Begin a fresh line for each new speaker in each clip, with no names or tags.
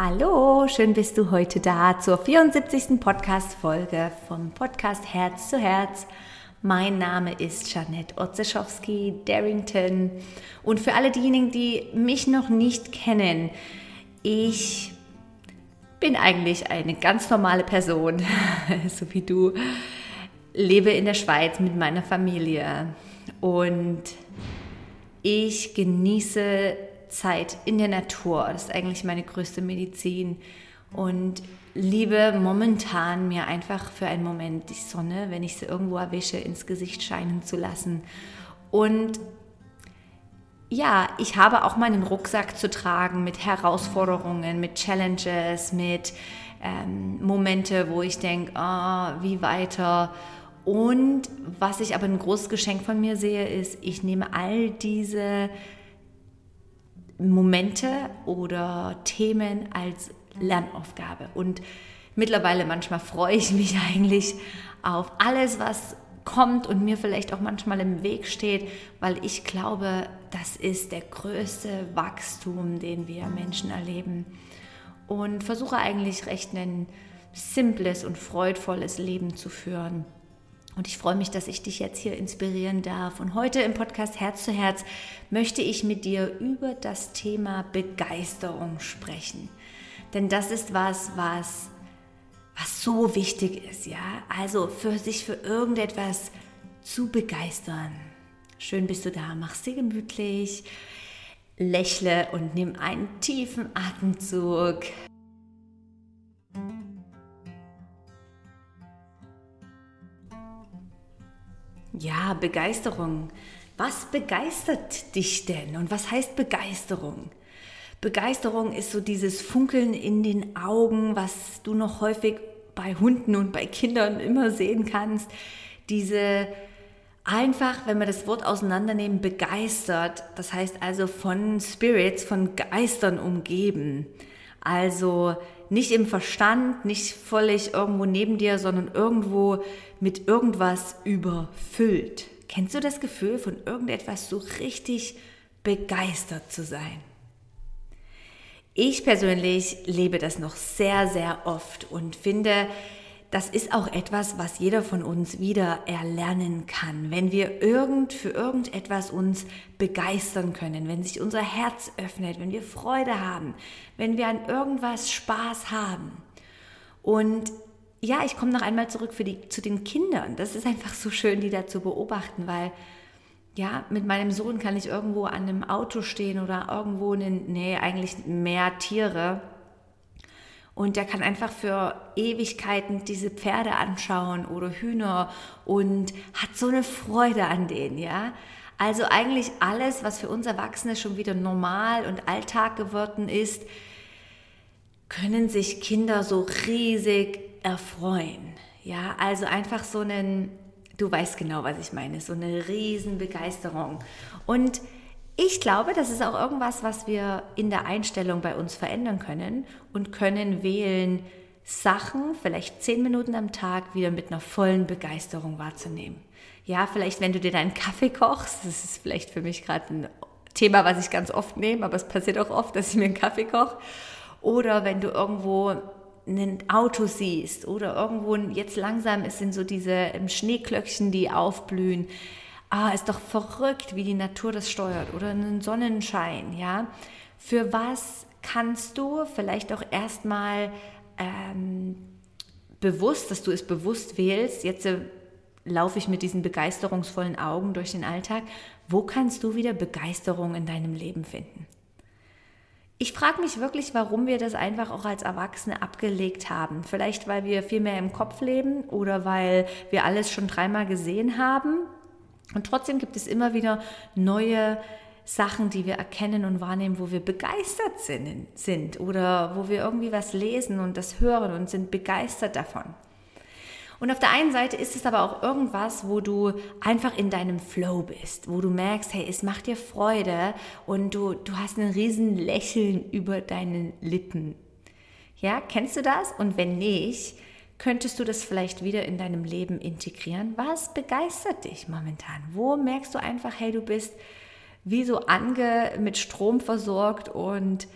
Hallo, schön bist du heute da zur 74. Podcast-Folge vom Podcast Herz zu Herz. Mein Name ist Janette Otzeschowski-Darrington und für alle diejenigen, die mich noch nicht kennen, ich bin eigentlich eine ganz normale Person, so wie du, lebe in der Schweiz mit meiner Familie und ich genieße Zeit in der Natur. Das ist eigentlich meine größte Medizin. Und liebe momentan mir einfach für einen Moment die Sonne, wenn ich sie irgendwo erwische, ins Gesicht scheinen zu lassen. Und ja, ich habe auch meinen Rucksack zu tragen mit Herausforderungen, mit Challenges, mit ähm, Momente, wo ich denke, oh, wie weiter. Und was ich aber ein großes Geschenk von mir sehe, ist, ich nehme all diese Momente oder Themen als Lernaufgabe. Und mittlerweile manchmal freue ich mich eigentlich auf alles, was kommt und mir vielleicht auch manchmal im Weg steht, weil ich glaube, das ist der größte Wachstum, den wir Menschen erleben. Und versuche eigentlich recht ein simples und freudvolles Leben zu führen. Und ich freue mich, dass ich dich jetzt hier inspirieren darf. Und heute im Podcast Herz zu Herz möchte ich mit dir über das Thema Begeisterung sprechen. Denn das ist was, was, was so wichtig ist, ja. Also für sich für irgendetwas zu begeistern. Schön bist du da, mach sie gemütlich, lächle und nimm einen tiefen Atemzug. Ja, Begeisterung. Was begeistert dich denn und was heißt Begeisterung? Begeisterung ist so dieses Funkeln in den Augen, was du noch häufig bei Hunden und bei Kindern immer sehen kannst. Diese einfach, wenn wir das Wort auseinandernehmen, begeistert, das heißt also von Spirits, von Geistern umgeben. Also nicht im Verstand, nicht völlig irgendwo neben dir, sondern irgendwo mit irgendwas überfüllt. Kennst du das Gefühl, von irgendetwas so richtig begeistert zu sein? Ich persönlich lebe das noch sehr, sehr oft und finde, das ist auch etwas, was jeder von uns wieder erlernen kann. Wenn wir irgend für irgendetwas uns begeistern können, wenn sich unser Herz öffnet, wenn wir Freude haben, wenn wir an irgendwas Spaß haben. Und ja, ich komme noch einmal zurück für die, zu den Kindern. Das ist einfach so schön, die da zu beobachten, weil ja, mit meinem Sohn kann ich irgendwo an einem Auto stehen oder irgendwo in, den, nee, eigentlich mehr Tiere und der kann einfach für Ewigkeiten diese Pferde anschauen oder Hühner und hat so eine Freude an denen, ja. Also eigentlich alles, was für uns Erwachsene schon wieder normal und Alltag geworden ist, können sich Kinder so riesig erfreuen. Ja, also einfach so einen, du weißt genau, was ich meine, so eine riesen Begeisterung. Und ich glaube, das ist auch irgendwas, was wir in der Einstellung bei uns verändern können und können wählen, Sachen vielleicht zehn Minuten am Tag wieder mit einer vollen Begeisterung wahrzunehmen. Ja, vielleicht wenn du dir deinen Kaffee kochst, das ist vielleicht für mich gerade ein Thema, was ich ganz oft nehme, aber es passiert auch oft, dass ich mir einen Kaffee koche. Oder wenn du irgendwo ein Auto siehst oder irgendwo jetzt langsam sind so diese Schneeklöckchen, die aufblühen ah, ist doch verrückt, wie die Natur das steuert oder einen Sonnenschein, ja. Für was kannst du vielleicht auch erstmal ähm, bewusst, dass du es bewusst wählst, jetzt äh, laufe ich mit diesen begeisterungsvollen Augen durch den Alltag, wo kannst du wieder Begeisterung in deinem Leben finden? Ich frage mich wirklich, warum wir das einfach auch als Erwachsene abgelegt haben. Vielleicht, weil wir viel mehr im Kopf leben oder weil wir alles schon dreimal gesehen haben und trotzdem gibt es immer wieder neue Sachen, die wir erkennen und wahrnehmen, wo wir begeistert sind, oder wo wir irgendwie was lesen und das hören und sind begeistert davon. Und auf der einen Seite ist es aber auch irgendwas, wo du einfach in deinem Flow bist, wo du merkst, hey, es macht dir Freude und du, du hast ein riesen Lächeln über deinen Lippen. Ja, kennst du das? Und wenn nicht, könntest du das vielleicht wieder in deinem Leben integrieren? Was begeistert dich momentan? Wo merkst du einfach, hey, du bist wie so ange mit Strom versorgt und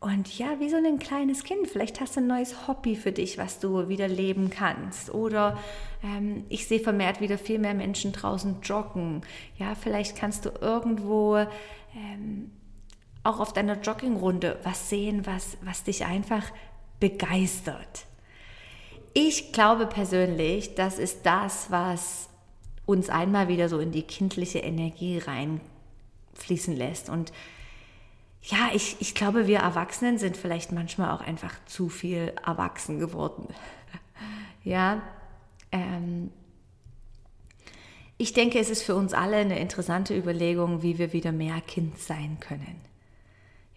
Und ja, wie so ein kleines Kind, vielleicht hast du ein neues Hobby für dich, was du wieder leben kannst. Oder ähm, ich sehe vermehrt wieder viel mehr Menschen draußen joggen. Ja, vielleicht kannst du irgendwo ähm, auch auf deiner Joggingrunde was sehen, was, was dich einfach begeistert. Ich glaube persönlich, das ist das, was uns einmal wieder so in die kindliche Energie reinfließen lässt. Und ja, ich, ich glaube, wir Erwachsenen sind vielleicht manchmal auch einfach zu viel erwachsen geworden. ja, ähm, ich denke, es ist für uns alle eine interessante Überlegung, wie wir wieder mehr Kind sein können.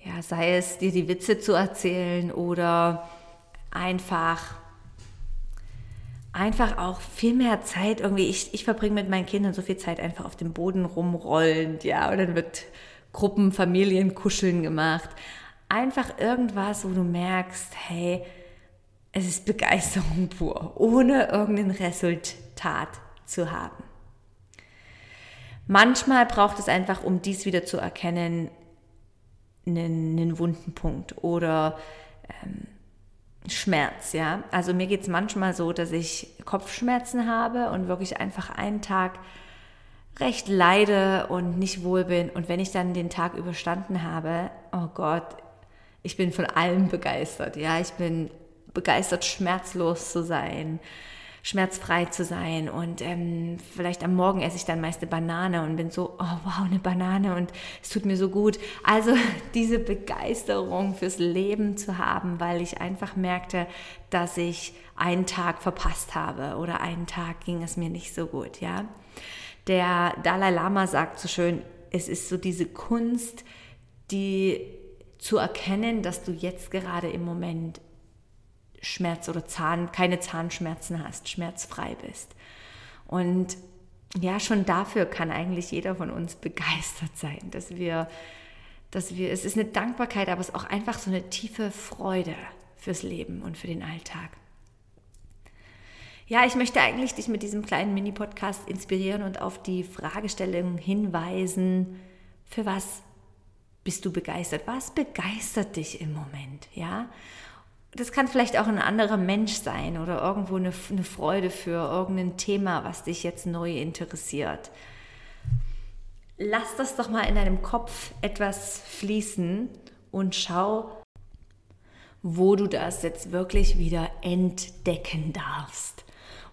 Ja, sei es dir die Witze zu erzählen oder einfach einfach auch viel mehr Zeit irgendwie, ich, ich verbringe mit meinen Kindern so viel Zeit einfach auf dem Boden rumrollend, ja, und dann wird Gruppen, Familien, Kuscheln gemacht. Einfach irgendwas, wo du merkst, hey, es ist Begeisterung pur, ohne irgendein Resultat zu haben. Manchmal braucht es einfach, um dies wieder zu erkennen, einen, einen wunden Punkt oder ähm, Schmerz, ja. Also mir geht es manchmal so, dass ich Kopfschmerzen habe und wirklich einfach einen Tag recht leide und nicht wohl bin. Und wenn ich dann den Tag überstanden habe, oh Gott, ich bin von allem begeistert. Ja, ich bin begeistert, schmerzlos zu sein, schmerzfrei zu sein. Und ähm, vielleicht am Morgen esse ich dann meist eine Banane und bin so, oh wow, eine Banane und es tut mir so gut. Also diese Begeisterung fürs Leben zu haben, weil ich einfach merkte, dass ich einen Tag verpasst habe oder einen Tag ging es mir nicht so gut, ja. Der Dalai Lama sagt so schön, es ist so diese Kunst, die zu erkennen, dass du jetzt gerade im Moment Schmerz oder Zahn, keine Zahnschmerzen hast, schmerzfrei bist. Und ja, schon dafür kann eigentlich jeder von uns begeistert sein, dass wir, dass wir, es ist eine Dankbarkeit, aber es ist auch einfach so eine tiefe Freude fürs Leben und für den Alltag. Ja, ich möchte eigentlich dich mit diesem kleinen Mini-Podcast inspirieren und auf die Fragestellung hinweisen, für was bist du begeistert? Was begeistert dich im Moment? Ja, das kann vielleicht auch ein anderer Mensch sein oder irgendwo eine, eine Freude für irgendein Thema, was dich jetzt neu interessiert. Lass das doch mal in deinem Kopf etwas fließen und schau, wo du das jetzt wirklich wieder entdecken darfst.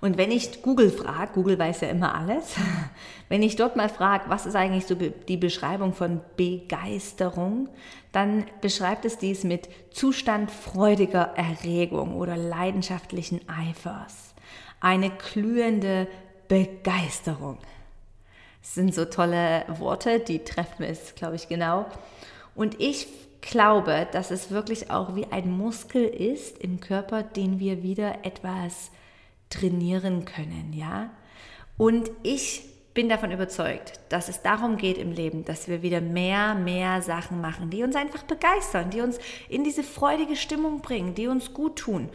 Und wenn ich Google frage, Google weiß ja immer alles, wenn ich dort mal frage, was ist eigentlich so die Beschreibung von Begeisterung, dann beschreibt es dies mit Zustand freudiger Erregung oder leidenschaftlichen Eifers. Eine glühende Begeisterung. Das sind so tolle Worte, die treffen es, glaube ich, genau. Und ich glaube, dass es wirklich auch wie ein Muskel ist im Körper, den wir wieder etwas trainieren können, ja? Und ich bin davon überzeugt, dass es darum geht im Leben, dass wir wieder mehr, mehr Sachen machen, die uns einfach begeistern, die uns in diese freudige Stimmung bringen, die uns gut tun.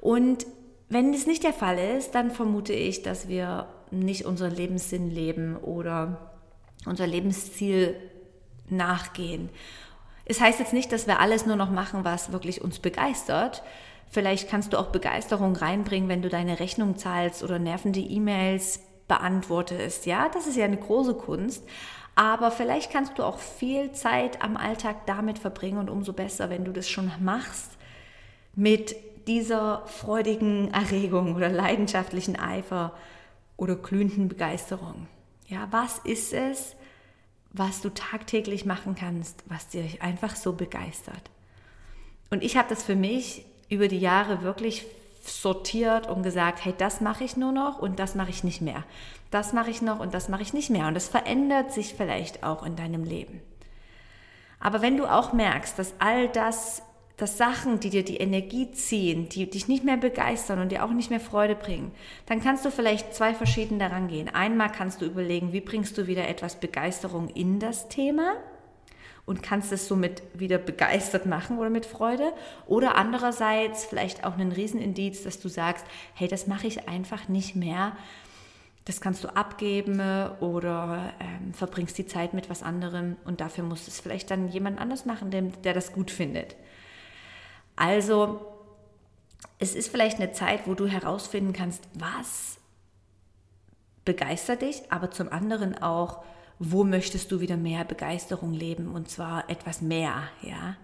Und wenn das nicht der Fall ist, dann vermute ich, dass wir nicht unseren Lebenssinn leben oder unser Lebensziel nachgehen. Es heißt jetzt nicht, dass wir alles nur noch machen, was wirklich uns begeistert, Vielleicht kannst du auch Begeisterung reinbringen, wenn du deine Rechnung zahlst oder nervende E-Mails beantwortest. Ja, das ist ja eine große Kunst. Aber vielleicht kannst du auch viel Zeit am Alltag damit verbringen und umso besser, wenn du das schon machst, mit dieser freudigen Erregung oder leidenschaftlichen Eifer oder glühenden Begeisterung. Ja, was ist es, was du tagtäglich machen kannst, was dich einfach so begeistert? Und ich habe das für mich über die Jahre wirklich sortiert und gesagt, hey, das mache ich nur noch und das mache ich nicht mehr. Das mache ich noch und das mache ich nicht mehr. Und das verändert sich vielleicht auch in deinem Leben. Aber wenn du auch merkst, dass all das, das Sachen, die dir die Energie ziehen, die dich nicht mehr begeistern und dir auch nicht mehr Freude bringen, dann kannst du vielleicht zwei verschieden daran gehen. Einmal kannst du überlegen, wie bringst du wieder etwas Begeisterung in das Thema und kannst es somit wieder begeistert machen oder mit Freude. Oder andererseits vielleicht auch ein Riesenindiz, dass du sagst, hey, das mache ich einfach nicht mehr. Das kannst du abgeben oder ähm, verbringst die Zeit mit was anderem und dafür muss es vielleicht dann jemand anders machen, der, der das gut findet. Also, es ist vielleicht eine Zeit, wo du herausfinden kannst, was begeistert dich, aber zum anderen auch, wo möchtest du wieder mehr Begeisterung leben und zwar etwas mehr, ja?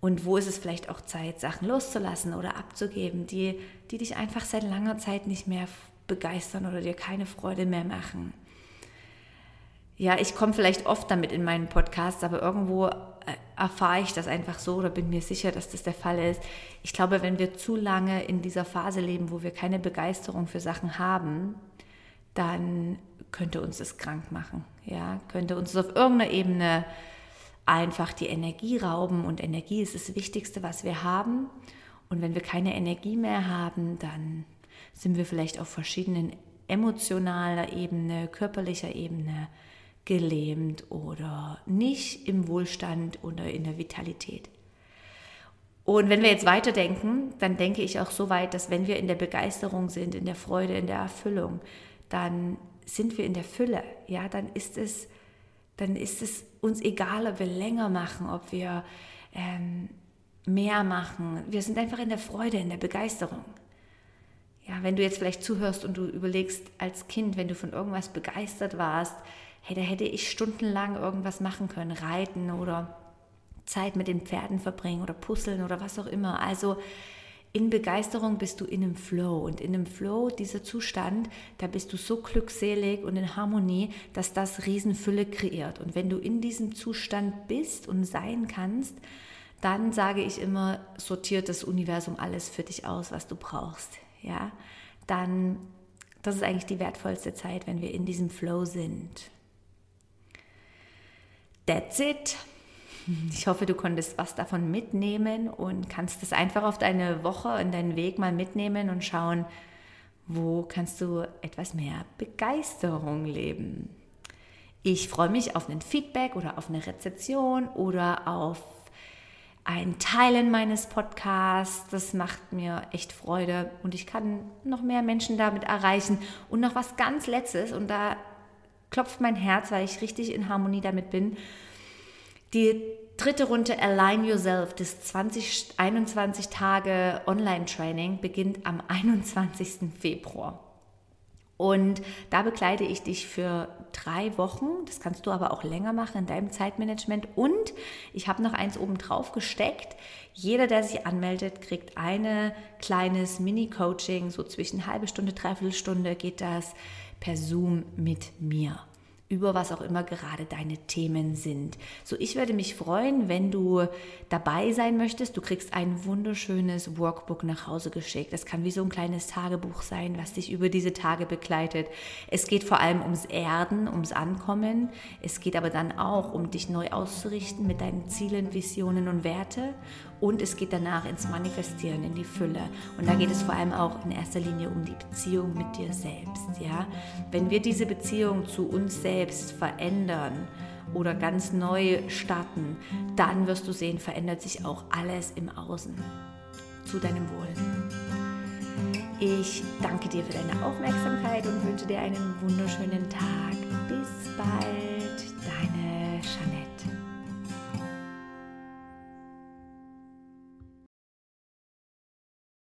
Und wo ist es vielleicht auch Zeit, Sachen loszulassen oder abzugeben, die, die dich einfach seit langer Zeit nicht mehr begeistern oder dir keine Freude mehr machen. Ja, ich komme vielleicht oft damit in meinen Podcasts, aber irgendwo äh, erfahre ich das einfach so oder bin mir sicher, dass das der Fall ist. Ich glaube, wenn wir zu lange in dieser Phase leben, wo wir keine Begeisterung für Sachen haben, dann könnte uns das krank machen. Ja, könnte uns auf irgendeiner Ebene einfach die Energie rauben und Energie ist das Wichtigste, was wir haben. Und wenn wir keine Energie mehr haben, dann sind wir vielleicht auf verschiedenen emotionaler Ebene, körperlicher Ebene gelähmt oder nicht im Wohlstand oder in der Vitalität. Und wenn wir jetzt weiterdenken, dann denke ich auch so weit, dass wenn wir in der Begeisterung sind, in der Freude, in der Erfüllung, dann sind wir in der Fülle. Ja, dann ist es dann ist es uns egal, ob wir länger machen, ob wir ähm, mehr machen. Wir sind einfach in der Freude, in der Begeisterung. Ja, wenn du jetzt vielleicht zuhörst und du überlegst als Kind, wenn du von irgendwas begeistert warst, hey, da hätte ich stundenlang irgendwas machen können, reiten oder Zeit mit den Pferden verbringen oder puzzeln oder was auch immer. Also in Begeisterung bist du in einem Flow und in einem Flow, dieser Zustand, da bist du so glückselig und in Harmonie, dass das Riesenfülle kreiert. Und wenn du in diesem Zustand bist und sein kannst, dann sage ich immer, sortiert das Universum alles für dich aus, was du brauchst. Ja, dann, das ist eigentlich die wertvollste Zeit, wenn wir in diesem Flow sind. That's it. Ich hoffe, du konntest was davon mitnehmen und kannst es einfach auf deine Woche und deinen Weg mal mitnehmen und schauen, wo kannst du etwas mehr Begeisterung leben. Ich freue mich auf ein Feedback oder auf eine Rezeption oder auf ein Teilen meines Podcasts. Das macht mir echt Freude und ich kann noch mehr Menschen damit erreichen. Und noch was ganz Letztes und da klopft mein Herz, weil ich richtig in Harmonie damit bin. Die dritte Runde Align Yourself, das 2021 Tage Online-Training, beginnt am 21. Februar. Und da begleite ich dich für drei Wochen. Das kannst du aber auch länger machen in deinem Zeitmanagement. Und ich habe noch eins oben drauf gesteckt. Jeder, der sich anmeldet, kriegt ein kleines Mini-Coaching. So zwischen halbe Stunde, dreiviertel Stunde geht das per Zoom mit mir über was auch immer gerade deine Themen sind. So, ich würde mich freuen, wenn du dabei sein möchtest. Du kriegst ein wunderschönes Workbook nach Hause geschickt. Das kann wie so ein kleines Tagebuch sein, was dich über diese Tage begleitet. Es geht vor allem ums Erden, ums Ankommen. Es geht aber dann auch um dich neu auszurichten mit deinen Zielen, Visionen und Werte und es geht danach ins Manifestieren, in die Fülle. Und da geht es vor allem auch in erster Linie um die Beziehung mit dir selbst. Ja? Wenn wir diese Beziehung zu uns selbst verändern oder ganz neu starten, dann wirst du sehen, verändert sich auch alles im Außen zu deinem Wohl. Ich danke dir für deine Aufmerksamkeit und wünsche dir einen wunderschönen Tag. Bis bald.